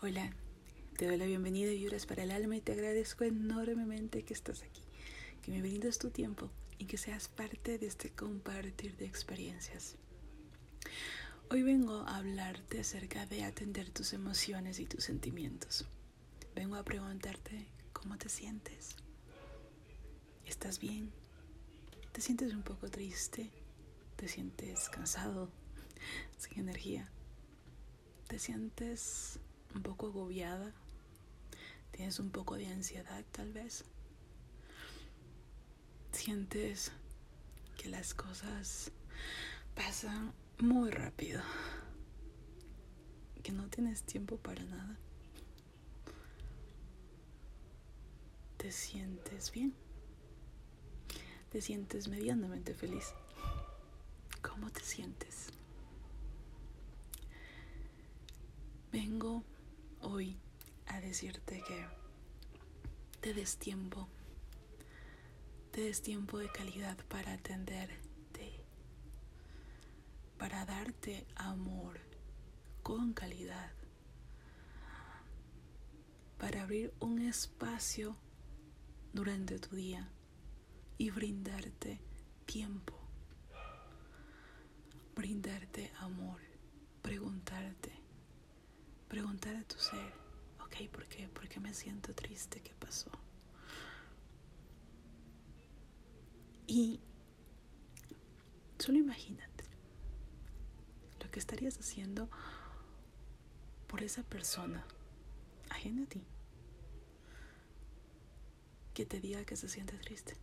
Hola, te doy la bienvenida y Vibras para el alma y te agradezco enormemente que estás aquí, que me brindes tu tiempo y que seas parte de este compartir de experiencias. Hoy vengo a hablarte acerca de atender tus emociones y tus sentimientos. Vengo a preguntarte cómo te sientes. ¿Estás bien? ¿Te sientes un poco triste? ¿Te sientes cansado? ¿Sin energía? ¿Te sientes un poco agobiada? ¿Tienes un poco de ansiedad tal vez? ¿Sientes que las cosas pasan muy rápido? ¿Que no tienes tiempo para nada? ¿Te sientes bien? ¿Te sientes medianamente feliz? ¿Cómo te sientes? Vengo hoy a decirte que te des tiempo, te des tiempo de calidad para atenderte, para darte amor con calidad, para abrir un espacio durante tu día y brindarte tiempo, brindarte amor, preguntarte preguntar a tu ser, ¿por qué? ¿Por qué me siento triste? ¿Qué pasó? Y solo imagínate lo que estarías haciendo por esa persona ajena a ti que te diga que se siente triste.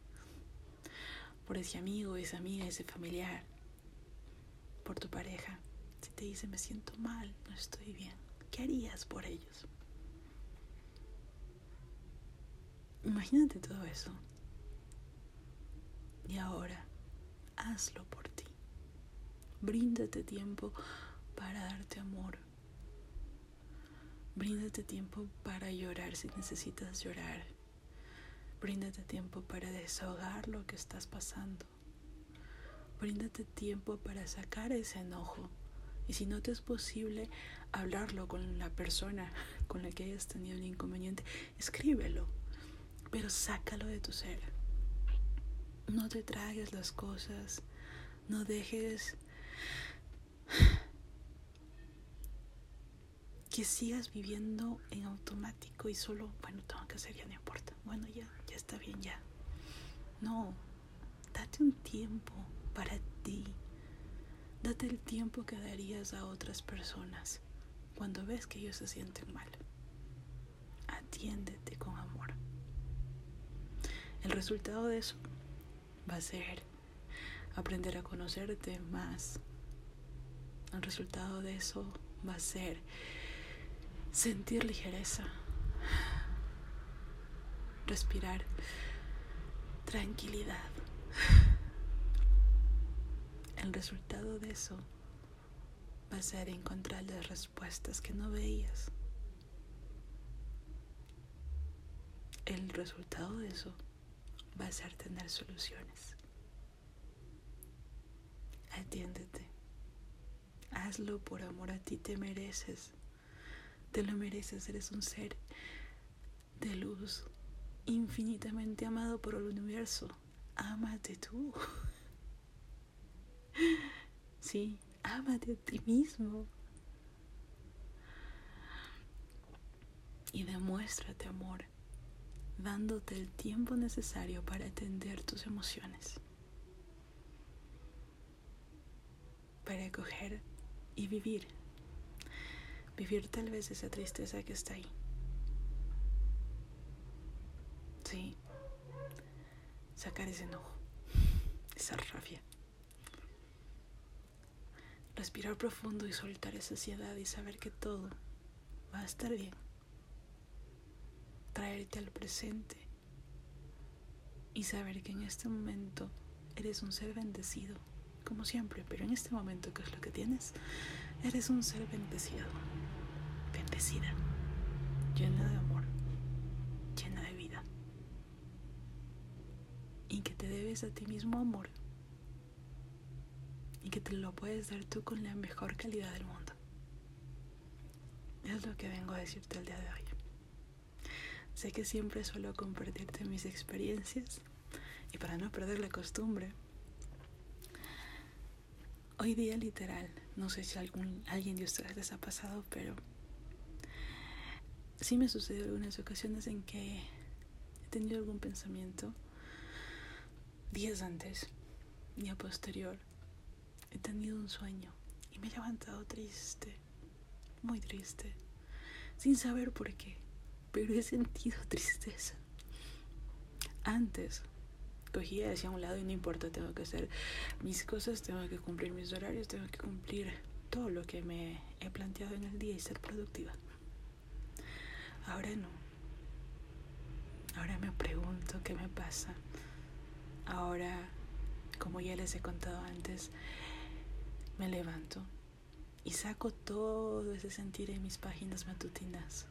Por ese amigo, esa amiga, ese familiar. Por tu pareja. Si te dice me siento mal, no estoy bien. ¿Qué harías por ellos? Imagínate todo eso. Y ahora, hazlo por ti. Bríndate tiempo para darte amor. Bríndate tiempo para llorar si necesitas llorar. Bríndate tiempo para desahogar lo que estás pasando. Bríndate tiempo para sacar ese enojo y si no te es posible hablarlo con la persona con la que hayas tenido un inconveniente, escríbelo, pero sácalo de tu ser. No te tragues las cosas, no dejes que sigas viviendo en automático y solo, bueno, tengo que hacer, ya no importa, bueno, ya, ya está bien, ya. No, date un tiempo para ti Date el tiempo que darías a otras personas cuando ves que ellos se sienten mal. Atiéndete con amor. El resultado de eso va a ser aprender a conocerte más. El resultado de eso va a ser sentir ligereza, respirar tranquilidad. El resultado de eso va a ser encontrar las respuestas que no veías. El resultado de eso va a ser tener soluciones. Atiéndete. Hazlo por amor a ti, te mereces. Te lo mereces, eres un ser de luz, infinitamente amado por el universo. Ámate tú. Sí, ámate a ti mismo. Y demuéstrate amor, dándote el tiempo necesario para atender tus emociones. Para acoger y vivir. Vivir tal vez esa tristeza que está ahí. Sí. Sacar ese enojo, esa rabia. Respirar profundo y soltar esa ansiedad y saber que todo va a estar bien. Traerte al presente y saber que en este momento eres un ser bendecido, como siempre, pero en este momento, ¿qué es lo que tienes? Eres un ser bendecido, bendecida, llena de amor, llena de vida. Y que te debes a ti mismo amor y que te lo puedes dar tú con la mejor calidad del mundo. Es lo que vengo a decirte el día de hoy. Sé que siempre suelo compartirte mis experiencias y para no perder la costumbre, hoy día literal, no sé si algún, alguien de ustedes les ha pasado, pero sí me sucedió algunas ocasiones en que he tenido algún pensamiento días antes y a posterior. He tenido un sueño y me he levantado triste, muy triste, sin saber por qué, pero he sentido tristeza. Antes cogía hacia un lado y no importa, tengo que hacer mis cosas, tengo que cumplir mis horarios, tengo que cumplir todo lo que me he planteado en el día y ser productiva. Ahora no. Ahora me pregunto qué me pasa. Ahora, como ya les he contado antes, me levanto y saco todo ese sentir en mis páginas matutinas.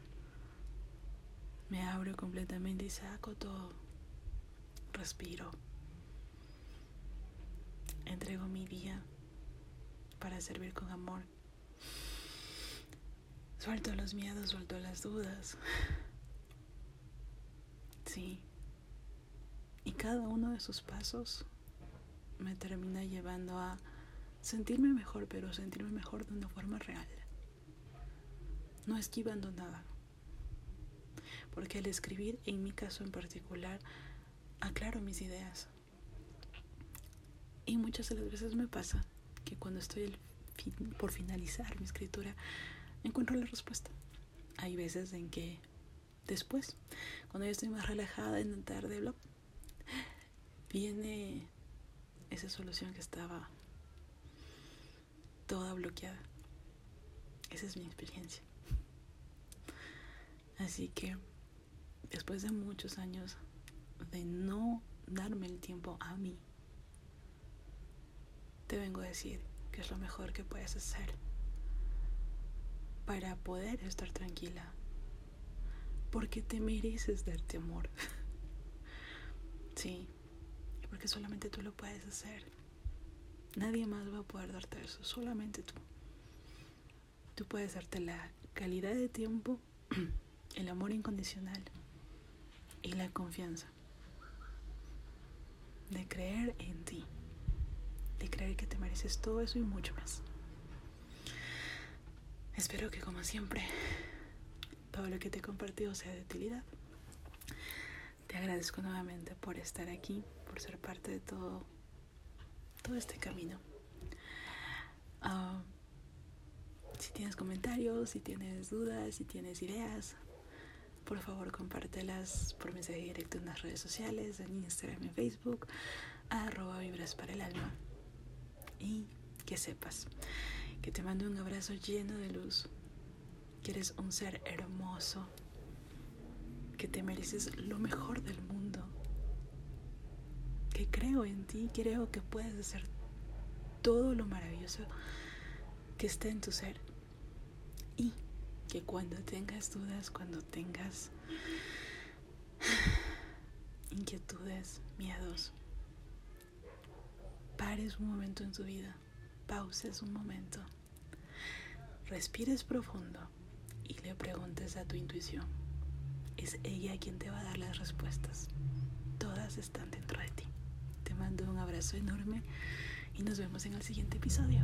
Me abro completamente y saco todo. Respiro. Entrego mi día para servir con amor. Suelto los miedos, suelto las dudas. Sí. Y cada uno de sus pasos me termina llevando a sentirme mejor, pero sentirme mejor de una forma real. No esquivando nada. Porque al escribir, en mi caso en particular, aclaro mis ideas. Y muchas de las veces me pasa que cuando estoy por finalizar mi escritura, encuentro la respuesta. Hay veces en que después, cuando yo estoy más relajada en el tarde, blog, viene esa solución que estaba toda bloqueada. Esa es mi experiencia. Así que después de muchos años de no darme el tiempo a mí, te vengo a decir que es lo mejor que puedes hacer para poder estar tranquila. Porque te mereces darte amor. sí, porque solamente tú lo puedes hacer. Nadie más va a poder darte eso, solamente tú. Tú puedes darte la calidad de tiempo, el amor incondicional y la confianza de creer en ti, de creer que te mereces todo eso y mucho más. Espero que como siempre todo lo que te he compartido sea de utilidad. Te agradezco nuevamente por estar aquí, por ser parte de todo, todo este camino. Uh, si tienes comentarios, si tienes dudas, si tienes ideas, por favor compártelas por mensaje directo en las redes sociales, en Instagram y Facebook, arroba vibras para el alma. Y que sepas que te mando un abrazo lleno de luz, que eres un ser hermoso, que te mereces lo mejor del mundo, que creo en ti, creo que puedes hacer todo lo maravilloso que esté en tu ser y que cuando tengas dudas, cuando tengas inquietudes, miedos, pares un momento en tu vida pauses un momento, respires profundo y le preguntes a tu intuición. Es ella quien te va a dar las respuestas. Todas están dentro de ti. Te mando un abrazo enorme y nos vemos en el siguiente episodio.